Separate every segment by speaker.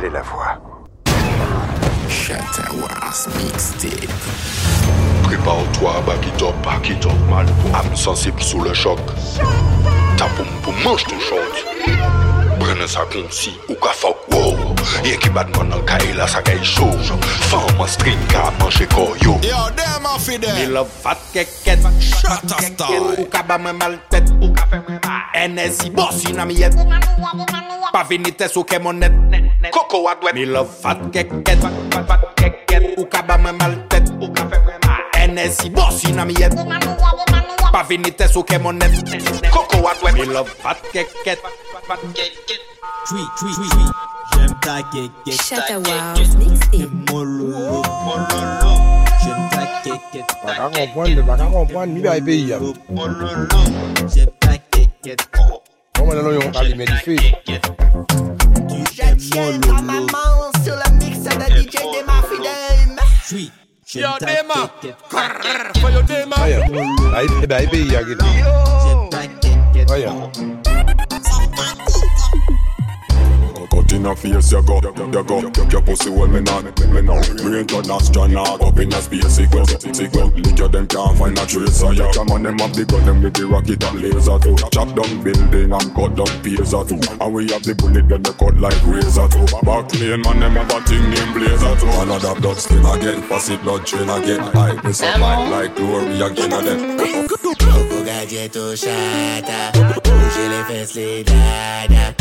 Speaker 1: révéler la voix.
Speaker 2: Shatterwas Mixtape.
Speaker 3: Prépare-toi, back it up, back it up, mal. Âme sensible sous le choc. Ta poum poum mange ton short. Prenne sa concis ou ka fuck wow. Y'a qui bat mon en caille là, ça caille chaud. Femme en string ka manger koyo.
Speaker 2: Yo, them off it
Speaker 4: Me
Speaker 2: there.
Speaker 4: love fat keket
Speaker 2: Shatter style.
Speaker 4: Ou ka ba mwen mal tèt Ou ka fè mwen ba NSI boss in a mi yet Pa vini tes ou ke monet Koko wad wet Mi love fat keket Fat fat keket Ou ka ba mwen mal tet. Ou ka fe mwen mal. NSI bosi nan mi yet. Pa vini tes ou ke mon net Koko wad wet Mi love fat keket Fat fat keket
Speaker 5: Chui chui chui Jem ta keket
Speaker 6: Shut a wow Mix it.
Speaker 5: Mololo oh, Mololo Jem ta keket
Speaker 7: Baka kompon Baka kompon Mi be a peyi ya
Speaker 5: Mololo Jem ta keket
Speaker 7: Koman nan yon kali me di fey
Speaker 5: DJ Tiel dans ma
Speaker 8: sur le mix de DJ Dema
Speaker 5: Fidem. Sweet.
Speaker 4: Yo, Dema!
Speaker 5: Corrr!
Speaker 4: For your Dema!
Speaker 7: Aïe, eh ben, aïe, aïe, aïe, aïe, aïe,
Speaker 5: aïe, aïe, aïe,
Speaker 7: aïe,
Speaker 3: aïe, in a face, you go, you go. Your pussy well, me not, me not. Brain to astronaut, up in a space sequel, sequel. Lick your them can't find a trace. So you come on them up the gun, them with the rocket and laser too. Chop down building and cut down phaser too. And we have the bullet, then they cut like razor too. Back lane, man, them have a thing named blazer too. Another blood stain again, pass it blood train again. I miss a mind like glory again and then.
Speaker 8: Coco gadget shata. Bouger les fesses, les dada.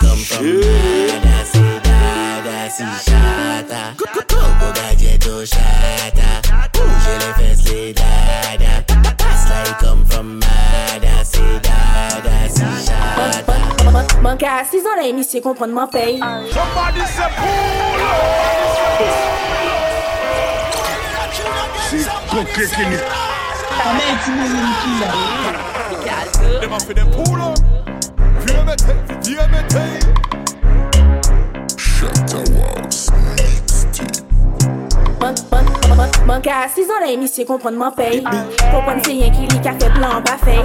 Speaker 8: That's like come from dada. C'est dada, si chata. Coco gadget shata. Bouger les fesses, les dada. That's like come from dada. C'est dada, si chata.
Speaker 6: Manque à 6 ans, là, monsieur, comprendre mon paye.
Speaker 3: C'est coquet qui nous
Speaker 4: Dem a fi dem pull up VMT, VMT
Speaker 2: Shatterwas Mixtape.
Speaker 6: Manque à 6 ans, là, monsieur, comprendre mon paye. Comprendre c'est rien qui lit qu'a fait plan, pas fait.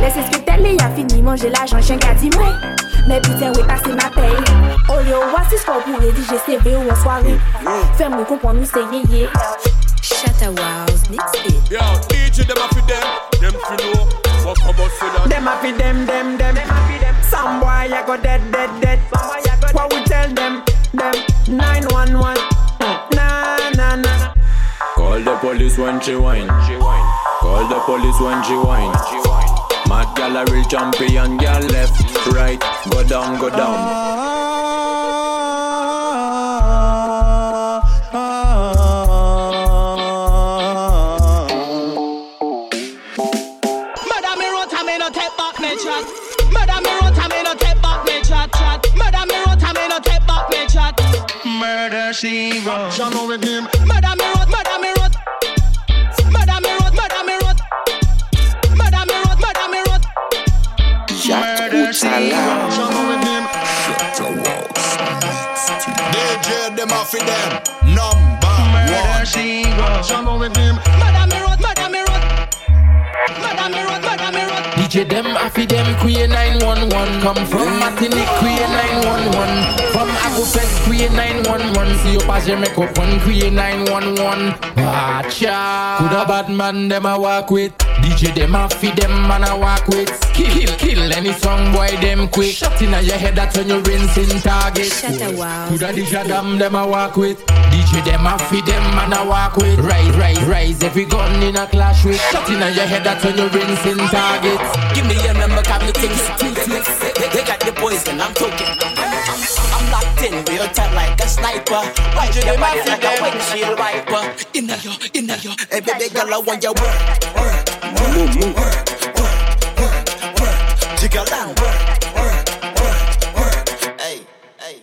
Speaker 6: Laisse ce que t'es a fini, manger l'argent, chien qu'a dit moi. Mais putain, oui, passer ma paye. Oh yo, voici ce qu'on pourrait dire, CV ou en soirée. Fais-moi comprendre, nous c'est yé
Speaker 9: Shatterwas Mixtape.
Speaker 4: Yo, DJ dem a fi dem Dem fi know What about say that
Speaker 8: Them happy them, them, them. Some boy I go dead, dead, dead. What we tell them, them. 911. Nah, nah, nah.
Speaker 5: Call the police when she whine. Call the police when she whine. Mad gal a real champion, gal left, right, go down, go down.
Speaker 8: Murder she wrote.
Speaker 3: Jano with him.
Speaker 8: Murder me road, murder me road. Murder me road, murder me road. Murder me road, murder me road. Murder she wrote.
Speaker 3: Jano with him.
Speaker 2: Shatterwas Mixtape. DJ them off it them. Number
Speaker 8: Murder
Speaker 2: one.
Speaker 8: she wrote.
Speaker 3: Jano with him.
Speaker 10: DJ them happy them Queen 911 Come from Martinique Queen 911 From Agofest Queen 911 See you pass your make up one Queen 911 Watcha Coulda bad man them a walk with DJ them happy them man a walk with. Kill, kill, kill any song boy them quick. Shot in your head that when you rinsing target.
Speaker 9: Shatterwas
Speaker 10: Coulda DJ them them a walk with. DJ them happy them man a walk with. Rise, rise, rise Every gun in a clash with. Shot in your head that when you rinsing target.
Speaker 8: Give me your number, cause me things they, they got the poison, I'm talking. I'm, I'm locked in, real tight like a sniper. Why you your body like a windshield wiper? Inna yo, inna yo, hey baby girl, I want your work, work, work, work, work, work. Jiggle and work, work, work, work. Hey, hey.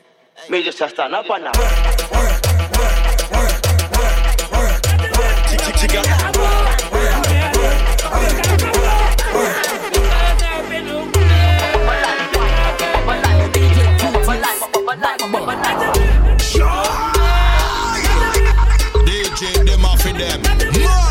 Speaker 8: Me just stand up now. Work, work, work, work, work, work, work. Jig- Jiggle and work, work, work, work, work, work.
Speaker 2: DJ them off it them. Mad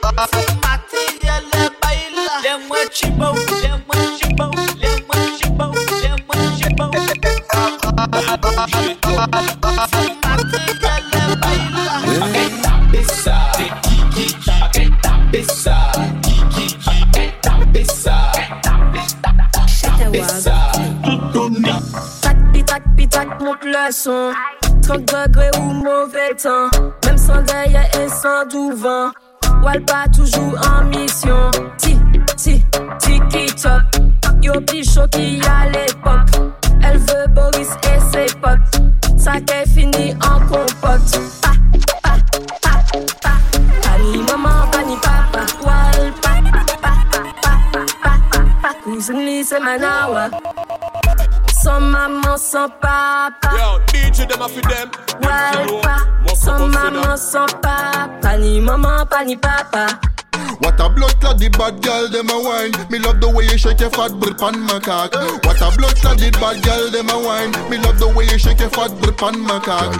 Speaker 11: Walpa toujours en mission. Ti, ti, tiki top. Yo plus chaud qu'il y a l'époque. Elle veut Boris et ses potes. Ça qu'est fini en compote. Pa, pa, pa, pa. Pani maman, pani papa. Walpa, pa, pa, pa, pa, pa. Cousin Lee, c'est Manawa. Sans maman, sans papa.
Speaker 1: Yo, DJ them off them.
Speaker 11: Walpa, sans maman, sans papa. Ni maman, pas ni papa.
Speaker 12: What a blood clot the bad girl them a wine. Me love the way you shake your fat butt on my cock. What a blood clot the bad girl them a wine. Me love the way you shake your fat butt on my cock.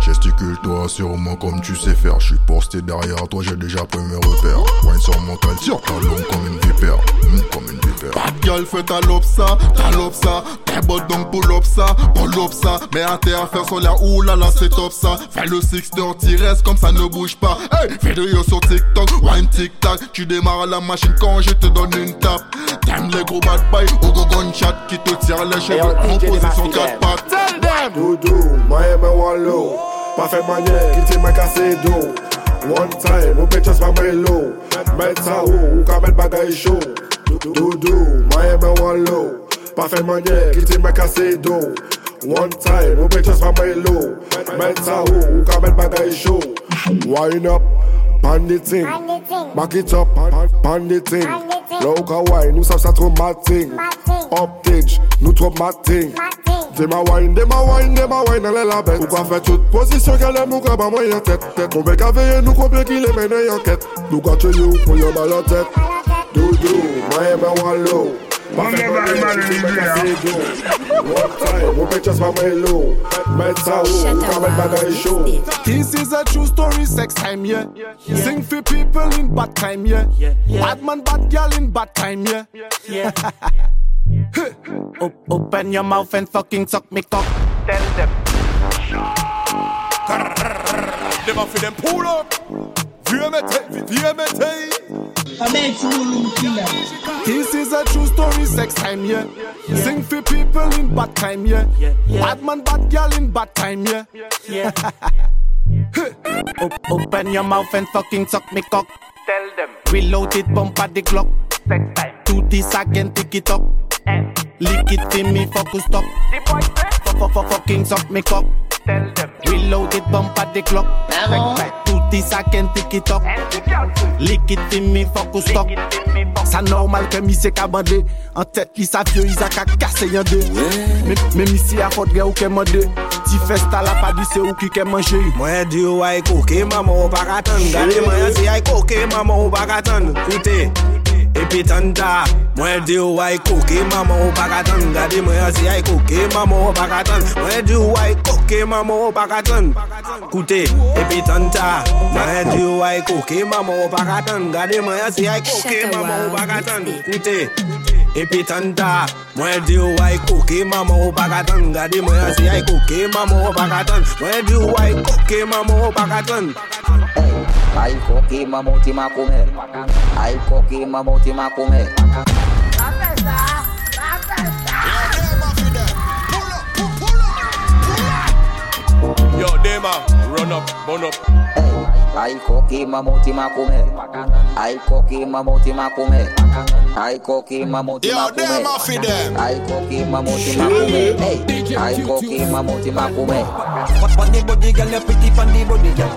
Speaker 3: Gesticule-toi sur moi comme tu sais faire. Je suis posté derrière toi, j'ai déjà pris mes repères. Wine sur mon cal, tire ta comme une vipère. Hum, comme une vipère.
Speaker 12: Bad girl fait ta lope ça, ta lope ça. T'es bon donc pull up ça, pull up ça. Mais à terre faire sur la oulala c'est top ça. Fais le six dirty reste comme ça ne bouge pas. Hey, vidéo sur TikTok, wine tic-tac. Tu démarres la machine quand je te donne une tape. T'aimes les gros bad boys au go gunshot qui te tire les cheveux en position 4 pattes.
Speaker 13: Tell them! Doudou, Miami ben Wallo. Parfait manière, qui m'a cassé d'eau. One time, ou bitches pa may low. Met sa ou, ou ka met bagay show. Doudou, Miami ben Wallo. Parfait manière, qui m'a cassé d'eau. One time, ou bitches pa may low. Met sa ou, ou ka met bagay show. Wine up. pan di ting. Bak it up, pan di ting. La ou ka wine, nou sap sa tro mating Uptage, nou tro mating Dem a wine, dem a wine, dem a wine ale la bet Ou ka fe tout posisyon ke dem ou ka ba mwen yon tet Kon be ka veye nou konpye ki le mene yon ket Nou ka che yon pou yon ba la tet Do do, mwen yon ba wan low wallow. Pas fait mal, mal, One time, on peut just pas mellow. Mettre ça où, quand même bagaille chaud.
Speaker 14: This is a true story, sex time, yeah. Sing for people in bad time, yeah. Bad man, bad girl in bad time, yeah.
Speaker 15: Op- open your mouth and fucking suck me cock. Tell them.
Speaker 1: Them off them pull up. Vieux mété, vieux mété.
Speaker 14: This is a true story, sex time, yeah. Sing for people in bad time, yeah. Bad man, bad girl in bad time, yeah.
Speaker 15: Op- open your mouth and fucking suck me cock. Tell them. Reloaded pump at the clock. Sex time. Do this again, pick it up. Eh. Lick it in me, focus stop. Fuck, fuck, fuck, fucking suck me cock. tell them. Reloaded bump at the clock. Ah bon? Two this I can tick it up. Lick it in me focus stop.
Speaker 14: Sa normal ke mi se ka bande An tet li sa fyo, iza ka kase yon de Men mi si a fotre ou ke mande. Ti festa la pa di se ou ki ke manje.
Speaker 16: Mwen di ou ay koke, maman ou baka ton Gade mwen si ay koke, maman ou baka ton Koute epi tan ta Mwen di ou ay koke, maman ou bagatan Gade mwen si ay koke, maman ou baka tan Mwen di ou ay koke, maman ou bagatan Koute, epi tan ta Mwen di ou ay koke, maman ou bagatan Gade mwen si ay koke, maman ou bagatan Koute, epi tan ta Mwen di ou ay koke, maman ou bagatan Gade mwen si ay koke, maman ou baka tan Mwen di ou ay koke, maman ou baka tan
Speaker 2: Ay koke mamoti makume Ay koke mamoti makume
Speaker 1: Yo, them a run up, bun up.
Speaker 2: Ay koke mamoti makume. Ay koke mamoti makume. Ay koke mamoti
Speaker 17: Yo,
Speaker 2: makume.
Speaker 17: Them off it them.
Speaker 2: Ay koke mamoti makume. Hey, Ay koke mamoti makume
Speaker 18: Funny body, girl, you pretty funny body, girl.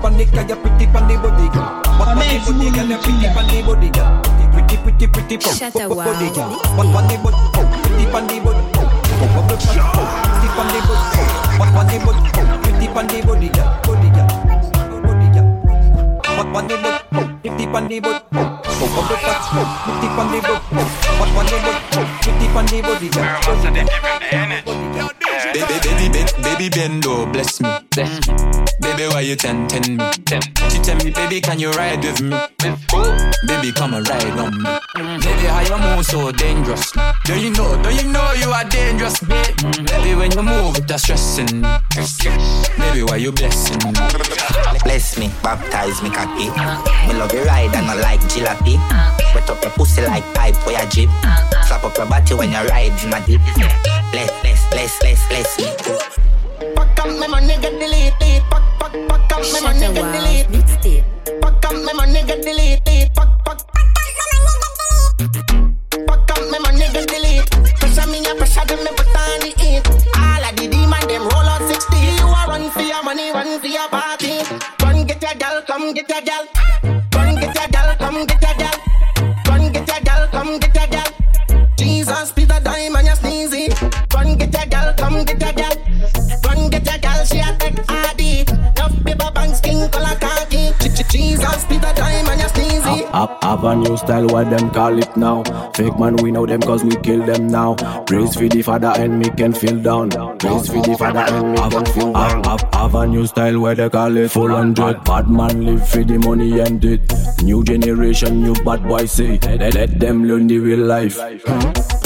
Speaker 18: Funny, girl, you pretty funny body, girl. Funny body, girl, you pretty funny body, girl. Pretty, pretty, pretty, body,
Speaker 9: girl.
Speaker 18: Funny body,
Speaker 9: pretty
Speaker 18: funny body. Funny, funny body. Funny body, pretty funny body, girl. Body, girl.
Speaker 19: Baby, baby, baby, baby, bendo, bless me. Baby, why you tempting me? She tell me, baby, can you ride with me? Baby, come and ride on me. Baby, how you move so dangerous? Do you know, do you know you are dangerous, babe? Baby, when you move, that's stressing me. Baby, why you blessing me?
Speaker 2: Bless me, baptize me cocky. Me love you ride and I like jalopy. Wet up your pussy like pipe for your jeep. Slap up your body when you ride in my deep. Bless, bless, bless, bless, bless me.
Speaker 15: Fuck up me money get deleted. Fuck, fuck, fuck up me money get deleted. Fuck up me money get deleted. Fuck,
Speaker 16: style, what them call it now. Fake man, we know them cause we kill them now. Praise for the father and me can feel down. Praise for the father and me can feel down. Have, have, have a new style, where they call it full hundred. Bad man live for the money and it. New generation, new bad boy say. Let, let them learn the real life.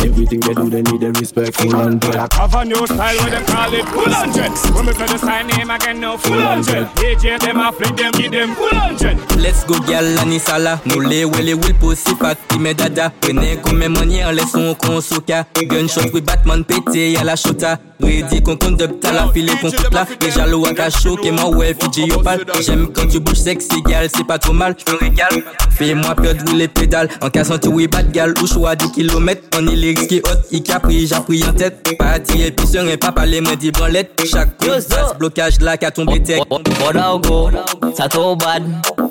Speaker 16: Everything they do, they need the respect. Full hundred.
Speaker 8: Have a new style where them call it full hundred. When we say the sign name again, no full hundred. DJ them a flick them, give them full hundred.
Speaker 20: Let's go gal anisala Moule wele will pussy fat me dada. Prene comme money en laissons qu'on souka. Gunshot with Batman pété à la chota Ready qu'on up t'as la filée qu'on coupe là. Les jaloux à cachot et moi ouais Fiji yo pal J'aime quand tu bouges sexy gal c'est pas trop mal. Je régale Fais-moi perdre les pédales En cassant tout oui bad gal Ou choix 10 km On est les qui hot Il capri j'ai pris en tête. Parti et puis serein pas parler moi dit branlette Chaque passe, blocage là qu'a tombé tech
Speaker 21: Boda go, ça trop bad,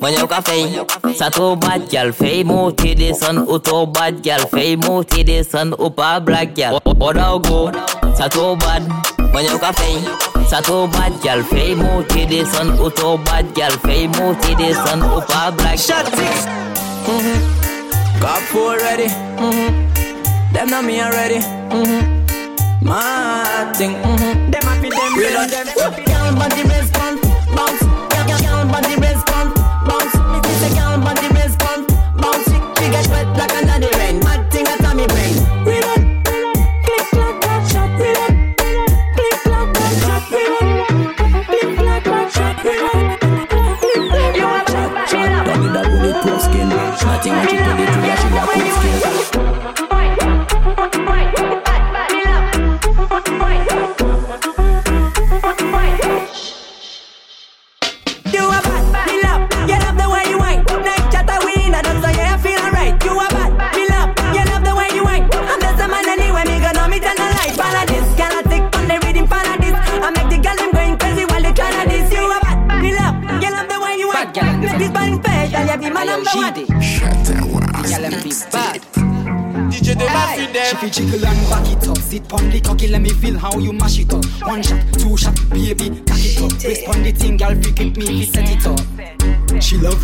Speaker 21: moi y'a café, ça trop bad, gal fait monter des sons, auto bad, gal fait monter des sons, ou pas black gal. Boda go, ça trop bad, moi y'a café, ça trop bad, gal fait monter des sons, auto bad, gal fait monter des sons, ou pas black
Speaker 20: Shot six. Mm-hmm. Got four ready. Mm-hmm. Them not me already. Mm-hmm. My thing. Mm-hmm. Them happy them. Reload them.
Speaker 15: Girl body response, bounce. You
Speaker 18: mash it up. One shot,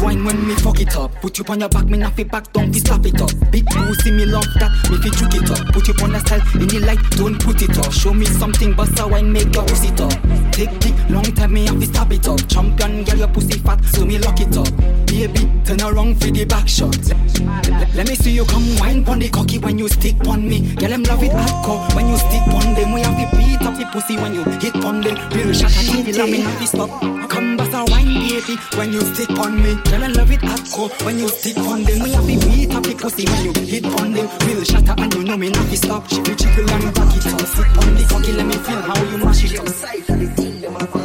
Speaker 18: wine when me fuck it up Put you on your back, me not fi back down, fi slap it up Big pussy, me love that, me fi juke it up Put you on a style, in the light, don't put it up Show me something, bust a wine, make your pussy up Take the long time, me have to stab it up Champion, girl, your pussy fat, so me lock it up Baby, turn around for the back shot let, me see you come wine pon the cocky when you stick pon me. Girl, them love it hardcore when you stick pon them. We have to beat up the pussy when you hit pon them. Real shot and kill me not to stop. Come bust a wine, baby, when you stick on me. Girl, them love it hardcore when you stick pon them. We have to beat up the pussy when you hit on them. Real shot and you know me not to stop. She be jiggle and back it up. Sit pon the cocky, let me feel how you mash it up.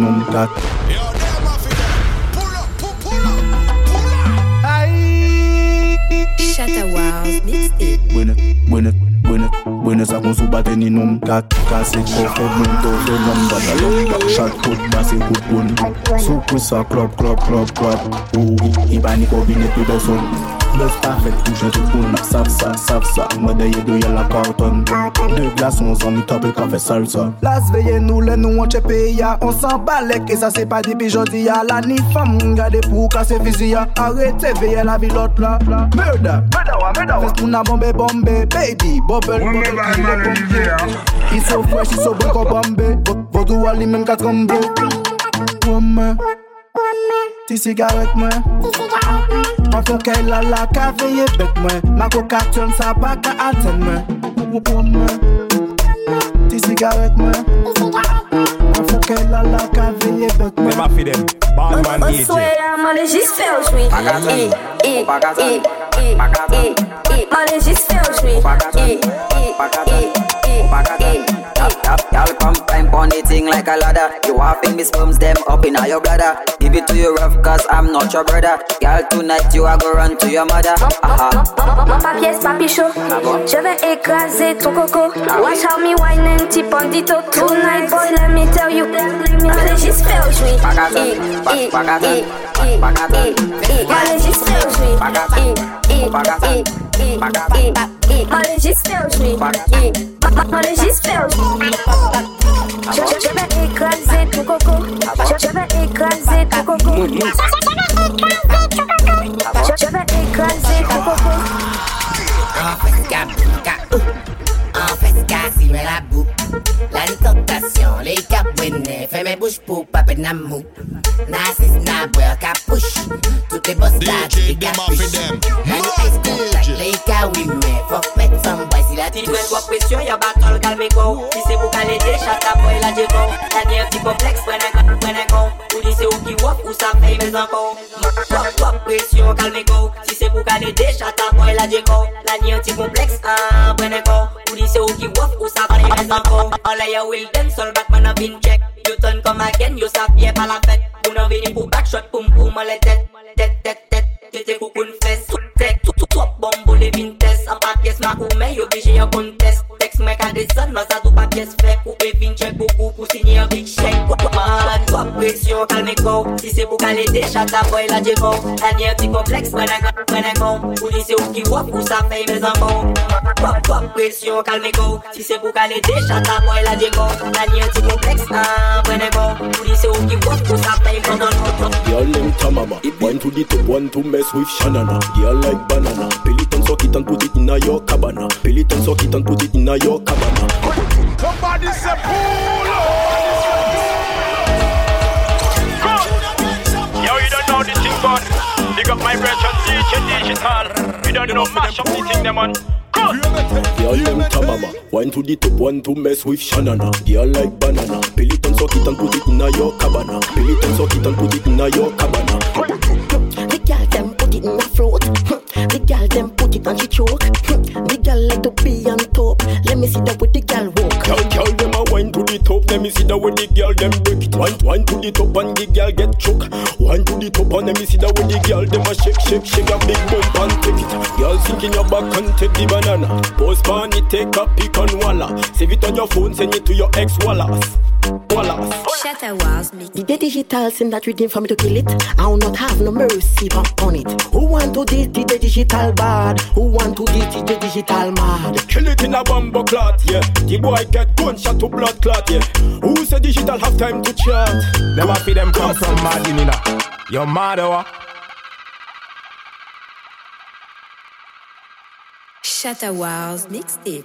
Speaker 16: num
Speaker 14: mene sa kon sou baten inom Kak kase kofed men to se nan batalon Bak chak kout basi kout kon. Sou kousa klop klop klop klop. Ou i panik ou binet tou doson Lef parfet touche tout kon. Sap sa sap sa Medeye do yal la karton De glason zan mi topel kafe salsa.
Speaker 22: Las veye nou le nou an chepe ya. On san balek e sa se pa depi jodi ya. La ni fam gade pou kase fizi ya Arete veye la vilot la. Murder Murder. Fes pou nan bombe bombe Baby, bobel, bobel, kile bombe. I so fresh, i so breko bombe Vodou wali men katrambe Wame Ti sigaret mwen Mwen fokè la la ka veye bet mwen Ma koka tyon sa pa ka aten mwen Wame Ti sigaret mwen Mè pa fidèm, ban ban DJ Mè pa fidèm,
Speaker 23: ban ban DJ dem, bad man
Speaker 21: On souhaite à mon légiste fait aujourd'hui. Eh, eh, eh, eh, eh, eh. Mon légiste fait aujourd'hui. Eh, eh, eh, eh, eh.
Speaker 24: Y'all on the thing like a ladder. You feel me sperms them up in your bladder. Give it to you rough cause I'm not your brother. Girl, tonight you are go run to your mother. Aha.
Speaker 21: Mon papier papi chaud. Je vais écraser ton coco. Watch how me wine and tip on toe. Tonight, boy, let me tell you. Mon légiste fait aujourd'hui. Eh, eh, eh, eh, mon légiste fait aujourd'hui. Je, vais écraser ton coco. Je, vais écraser ton coco. Je, vais écraser ton coco.
Speaker 2: Enfresca, bouca, enfresca, si me la boucle. La ka wene Fè mè bouch pou pape nan mou. Nan sis nan bwe ka push Tout e boss la e ki di ka fish Nan yi ice contact le yi ka wime Fok met son boy si la touche.
Speaker 6: Ti mwen kwa presyon yo bakol kalme kou Si se pou kalete chata boy la djekon Tanye yon ti poplex wene wene Wap ou sa pey mez anko Wap wap presyon kalme ko Si se pou kade de chata boy la djeko La ni an ti kompleks an brene ko Ou di se ou ki wap ou sa pey mez anko Anle yo will den sol bakman an vin check. Yo ton kom agen yo sa pye pa la fet Ou nan vini pou backshot pou mpou mole tet Tet tet tet Tete kou koun fes Tek tout tout wap bombo le vin tes An pa pyes ma kou men yo bije yo kon tes Teks men kade son nan sa tou pa pyes fek Ou pe vin check pou kou pou sinye yo vin toi pression, calme ko Si se pou kale de, chata boy la je ko La ni un ti kompleks, prenen kon, prenen kon Ou di se ou ki wop, ou sa fey mes ankon Toi, toi pression, calme ko Si se pou kale de, chata boy la je ko La ni un ti kompleks, ah, prenen kon Ou di se ou ki wop, ou sa fey mes ankon
Speaker 4: Girl them tamama. One to the top, one to mess with Shanana. Girl like banana. Peel it and suck it and put it in a your cabana. Peel it and suck it and put it in a your cabana.
Speaker 25: Somebody say pull
Speaker 23: Yo, Big up my version, DJ Digital. You don't know mash up this thing, them on.
Speaker 4: Girl them tamama One to the top, one to mess with Shanana Girl like banana Peel it and suck it and put it in a your cabana Peel it and suck it and put it in a your cabana
Speaker 2: The girl them put it in a throat. The girl them put it on she choke. The girl like to be on top. Let me see that with the girl walk.
Speaker 4: Girl, girl, them a wine to the top. Let me see that with the girl them break it. One, one to the top and the girl get choke. One to the top and let me see that with the girl them a shake, shake, shake a big bump and take it. Girl, sink in your back and take the banana. Post pan it, take a pic on Walla. Save it on your phone, send it to your ex Wallace. Wallace.
Speaker 9: Shatter Wars mix.
Speaker 2: The digital send that rhythm for me to kill it. I will not have no mercy on it. Who want to this the digital bad? Who want to this the digital mad?
Speaker 4: Kill it in a bumbo clot, yeah. The boy get gunshot to blood clot, yeah. Who said digital have time to chat?
Speaker 23: Never fi them come from Madinina. Yo, mad or what?
Speaker 9: Shatter Wars mixtape.